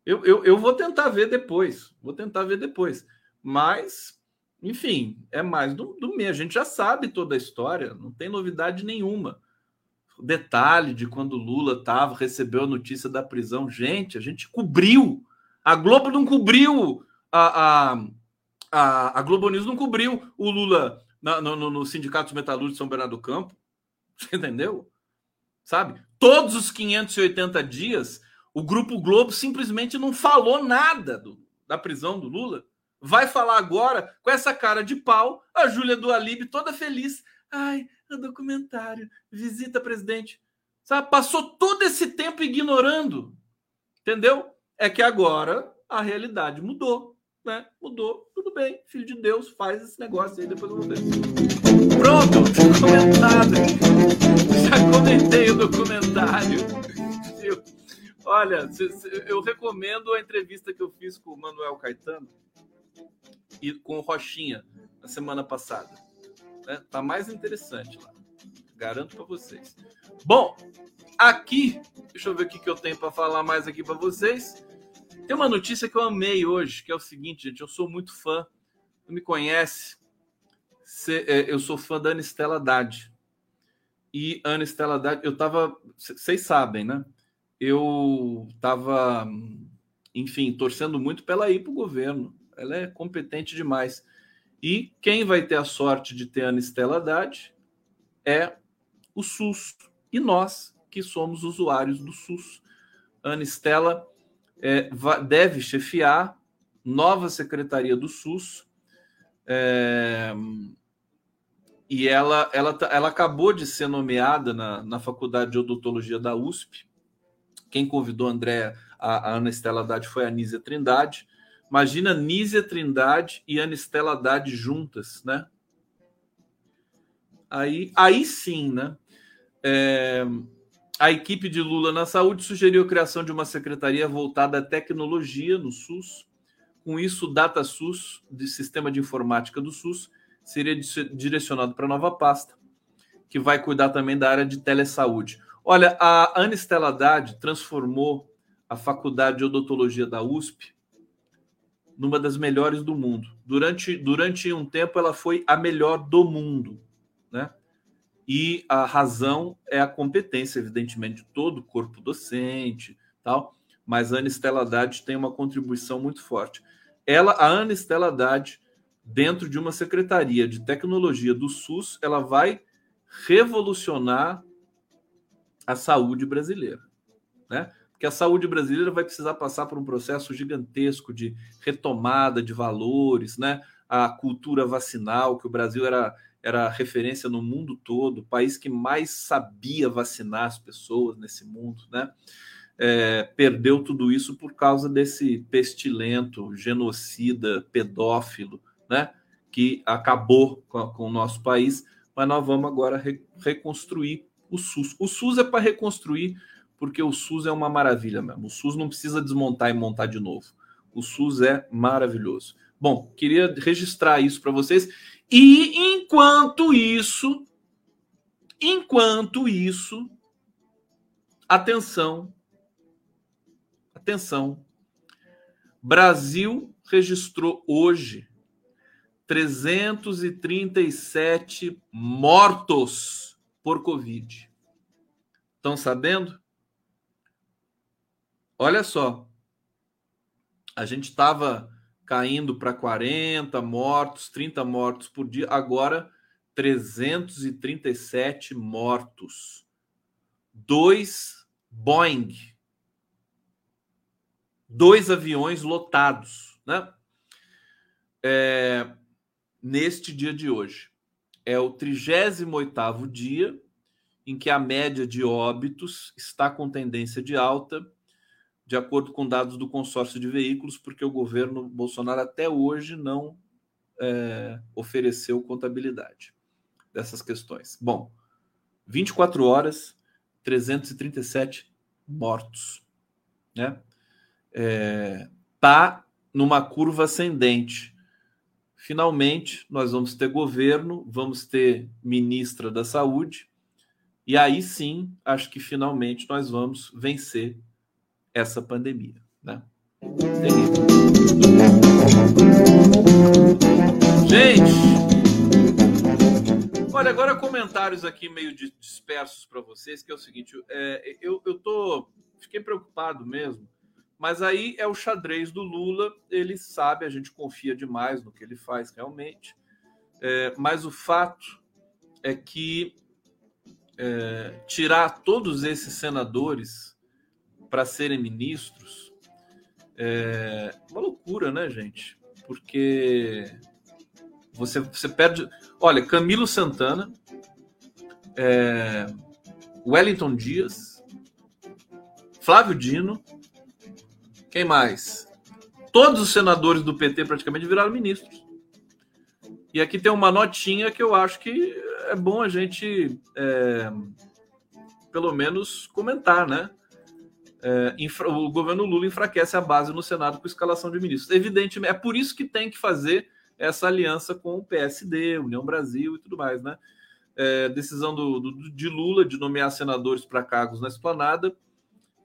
Eu, eu, eu vou tentar ver depois, vou tentar ver depois. Mas, enfim, é mais do, do mesmo. A gente já sabe toda a história, não tem novidade nenhuma. O detalhe de quando Lula tava, recebeu a notícia da prisão. Gente, a gente cobriu. A Globo não cobriu. A, a, a, a Globo News não cobriu o Lula na, no, no, Sindicato dos Metalúrgicos de São Bernardo do Campo. Você *laughs* entendeu? Sabe? Todos os 580 dias, o Grupo Globo simplesmente não falou nada do, da prisão do Lula. Vai falar agora com essa cara de pau, a Júlia do Alibe toda feliz. Ai, o documentário, visita presidente. Sabe? Passou todo esse tempo ignorando. Entendeu? É que agora a realidade mudou né? Mudou, tudo bem, filho de Deus, faz esse negócio aí, depois eu vou ver. Pronto, comentado. *laughs* Já comentei o documentário. Olha, eu recomendo a entrevista que eu fiz com o Manuel Caetano e com o Rochinha na semana passada. Né? Tá mais interessante lá. Garanto para vocês. Bom, aqui, deixa eu ver o que eu tenho para falar mais aqui para vocês. Tem uma notícia que eu amei hoje, que é o seguinte, gente. Eu sou muito fã. Não me conhece? É, eu sou fã da Ana Estela Haddad. E Ana Estela Haddad, eu tava. Vocês sabem, né? Eu tava, enfim, torcendo muito para ela ir para o governo. Ela é competente demais. E quem vai ter a sorte de ter Ana Estela Haddad é o SUS. e nós, que somos usuários do SUS. Ana Estela é, deve chefiar nova secretaria do SUS. É, e ela, ela, tá, ela acabou de ser nomeada na, na Faculdade de Odontologia da USP. Quem convidou André, a, a Ana Estela Haddad foi a Nízia Trindade. Imagina Nízia Trindade e Ana Estela Haddad juntas, né? Aí, aí sim, né? É, a equipe de Lula na saúde sugeriu a criação de uma secretaria voltada à tecnologia no SUS. Com isso, o DataSUS, de sistema de informática do SUS, seria direcionado para a nova pasta, que vai cuidar também da área de telesaúde. Olha, a Ana Haddad transformou a Faculdade de Odontologia da USP numa das melhores do mundo. Durante, durante um tempo, ela foi a melhor do mundo. Né? E a razão é a competência, evidentemente, de todo o corpo docente, tal. Mas a Ana Haddad tem uma contribuição muito forte. Ela, a Ana Haddad, dentro de uma secretaria de tecnologia do SUS, ela vai revolucionar a saúde brasileira, né? Porque a saúde brasileira vai precisar passar por um processo gigantesco de retomada de valores, né? A cultura vacinal, que o Brasil era, era referência no mundo todo, o país que mais sabia vacinar as pessoas nesse mundo, né? É, perdeu tudo isso por causa desse pestilento, genocida, pedófilo, né? Que acabou com, com o nosso país, mas nós vamos agora re, reconstruir o SUS. O SUS é para reconstruir, porque o SUS é uma maravilha mesmo. O SUS não precisa desmontar e montar de novo. O SUS é maravilhoso. Bom, queria registrar isso para vocês. E enquanto isso, enquanto isso, atenção, atenção. Brasil registrou hoje 337 mortos por Covid. Estão sabendo? Olha só. A gente estava caindo para 40 mortos, 30 mortos por dia, agora 337 mortos. Dois Boeing. Dois aviões lotados, né? É, neste dia de hoje. É o 38º dia em que a média de óbitos está com tendência de alta, de acordo com dados do consórcio de veículos, porque o governo Bolsonaro até hoje não é, ofereceu contabilidade dessas questões. Bom, 24 horas, 337 mortos, né? É, tá numa curva ascendente finalmente nós vamos ter governo, vamos ter ministra da Saúde, e aí sim, acho que finalmente nós vamos vencer essa pandemia. Né? Gente, olha, agora comentários aqui meio dispersos para vocês, que é o seguinte, é, eu, eu tô, fiquei preocupado mesmo, mas aí é o xadrez do Lula, ele sabe, a gente confia demais no que ele faz realmente. É, mas o fato é que é, tirar todos esses senadores para serem ministros é uma loucura, né, gente? Porque você, você perde. Olha, Camilo Santana, é, Wellington Dias, Flávio Dino, quem mais? Todos os senadores do PT praticamente viraram ministros. E aqui tem uma notinha que eu acho que é bom a gente, é, pelo menos, comentar, né? É, infra, o governo Lula enfraquece a base no Senado com escalação de ministros. Evidentemente, é por isso que tem que fazer essa aliança com o PSD, União Brasil e tudo mais, né? É, decisão do, do, de Lula de nomear senadores para cargos na esplanada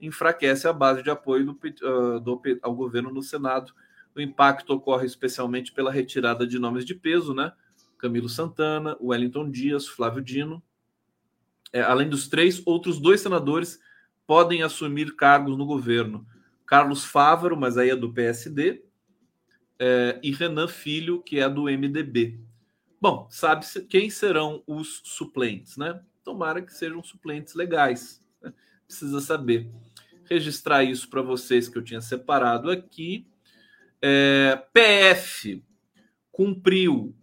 enfraquece a base de apoio do, uh, do, ao governo no Senado. O impacto ocorre especialmente pela retirada de nomes de peso, né? Camilo Santana, Wellington Dias, Flávio Dino. É, além dos três, outros dois senadores podem assumir cargos no governo. Carlos Fávaro, mas aí é do PSD, é, e Renan Filho, que é do MDB. Bom, sabe-se quem serão os suplentes, né? tomara que sejam suplentes legais. Né? Precisa saber. Registrar isso para vocês que eu tinha separado aqui. É, PF cumpriu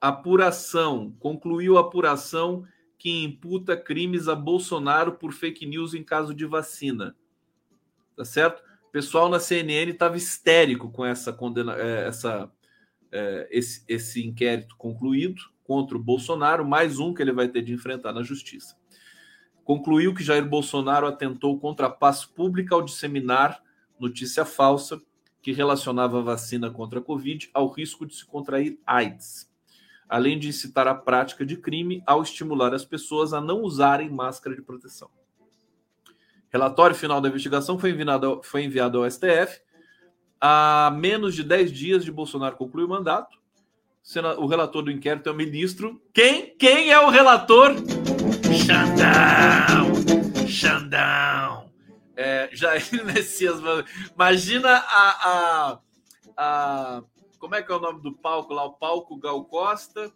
apuração, concluiu a apuração que imputa crimes a Bolsonaro por fake news em caso de vacina. Tá certo? O pessoal na CNN estava histérico com essa condena, é, essa, é, esse, esse inquérito concluído contra o Bolsonaro, mais um que ele vai ter de enfrentar na justiça. Concluiu que Jair Bolsonaro atentou contra a paz pública ao disseminar notícia falsa que relacionava a vacina contra a Covid ao risco de se contrair AIDS além de incitar a prática de crime ao estimular as pessoas a não usarem máscara de proteção. Relatório final da investigação foi enviado, foi enviado ao STF. Há menos de 10 dias de Bolsonaro concluir o mandato. O relator do inquérito é o ministro. Quem? Quem é o relator? Xandão! Xandão! É, Jair *laughs* Messias. Imagina a, a, a como é que é o nome do palco lá? O palco Gal Costa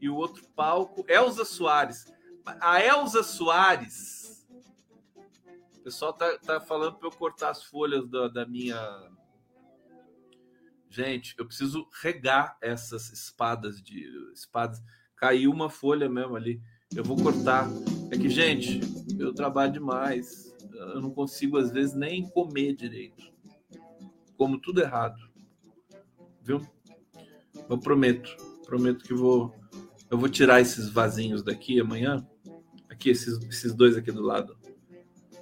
e o outro palco, Elza Soares. A Elza Soares. O pessoal tá, tá falando para eu cortar as folhas da, da minha. Gente, eu preciso regar essas espadas de espadas. Caiu uma folha mesmo ali. Eu vou cortar. É que, gente, eu trabalho demais. Eu não consigo, às vezes, nem comer direito. Como tudo errado viu? Eu prometo, prometo que vou, eu vou tirar esses vasinhos daqui amanhã. Aqui, esses, esses dois aqui do lado.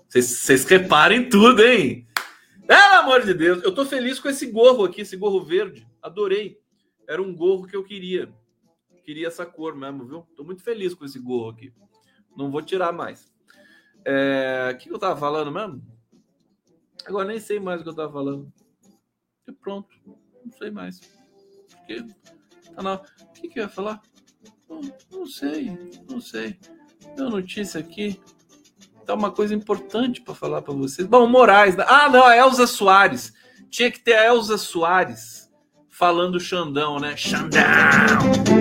Vocês reparem tudo, hein? Pelo amor de Deus, eu tô feliz com esse gorro aqui, esse gorro verde. Adorei. Era um gorro que eu queria. Queria essa cor mesmo, viu? Tô muito feliz com esse gorro aqui. Não vou tirar mais. É... O que eu tava falando mesmo? Agora nem sei mais o que eu tava falando. E pronto. Não sei mais. Porque tá na... O que, que eu ia falar? Não, não sei, não sei. Deu notícia aqui. Tá uma coisa importante para falar para vocês. Bom, Moraes. Né? Ah, não, a Elza Soares. Tinha que ter a Elza Soares falando Xandão, né? Xandão!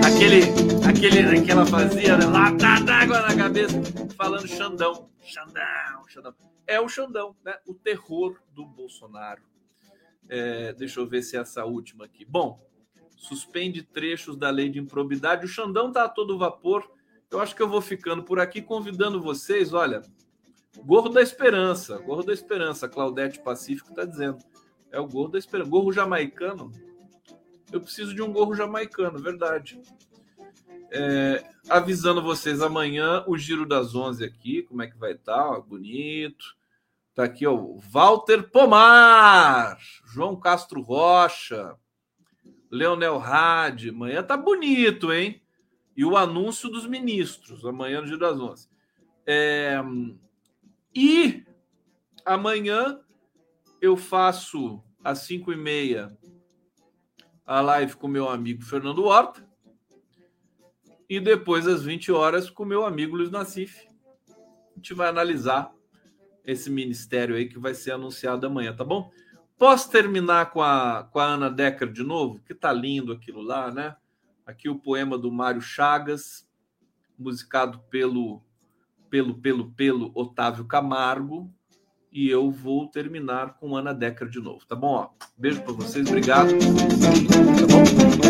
Aquele, aquele que ela fazia, né? Lata d'água na cabeça, falando Xandão. Xandão, Xandão. É o Xandão, né? O terror do Bolsonaro. É, deixa eu ver se é essa última aqui. Bom, suspende trechos da lei de improbidade. O Xandão está a todo vapor. Eu acho que eu vou ficando por aqui convidando vocês. Olha, gorro da esperança, gorro da esperança. Claudete Pacífico está dizendo. É o gorro da esperança. Gorro jamaicano. Eu preciso de um gorro jamaicano, verdade. É, avisando vocês amanhã o giro das 11 aqui, como é que vai estar, tá, bonito. Tá aqui, ó, Walter Pomar, João Castro Rocha, Leonel Hadi. Amanhã tá bonito, hein? E o anúncio dos ministros, amanhã no Dia das Onze. É... E amanhã eu faço às 5 e meia a live com meu amigo Fernando Horta. E depois às 20 horas com meu amigo Luiz Nassif. A gente vai analisar esse ministério aí que vai ser anunciado amanhã, tá bom? Posso terminar com a, com a Ana Decker de novo? Que tá lindo aquilo lá, né? Aqui o poema do Mário Chagas, musicado pelo pelo pelo pelo Otávio Camargo, e eu vou terminar com Ana Decker de novo, tá bom? Ó, beijo para vocês, obrigado. Tá bom?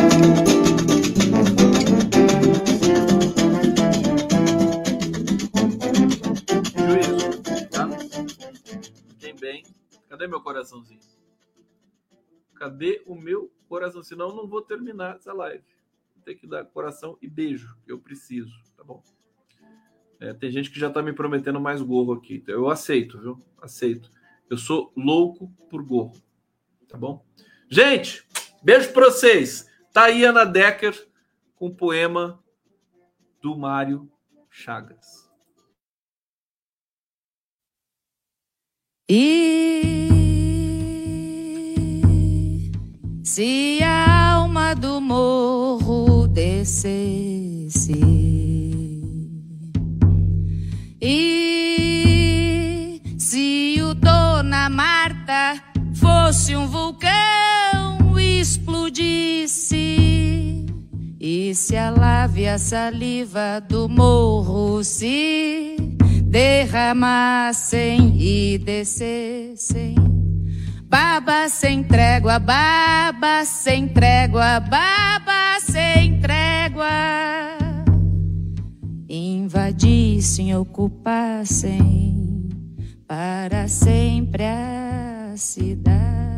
Cadê meu coraçãozinho? Cadê o meu coração? Senão eu não vou terminar essa live. Tem que dar coração e beijo, eu preciso, tá bom? É, tem gente que já tá me prometendo mais gorro aqui. Então eu aceito, viu? Aceito. Eu sou louco por gorro, tá bom? Gente, beijo pra vocês. Tá aí Ana Decker com o poema do Mário Chagas. E se a alma do morro descesse e se o Dona Marta fosse um vulcão explodisse e se a lave a saliva do morro se derramassem e descessem. Baba sem trégua, baba sem trégua, baba sem trégua. Invadissem, ocupassem para sempre a cidade.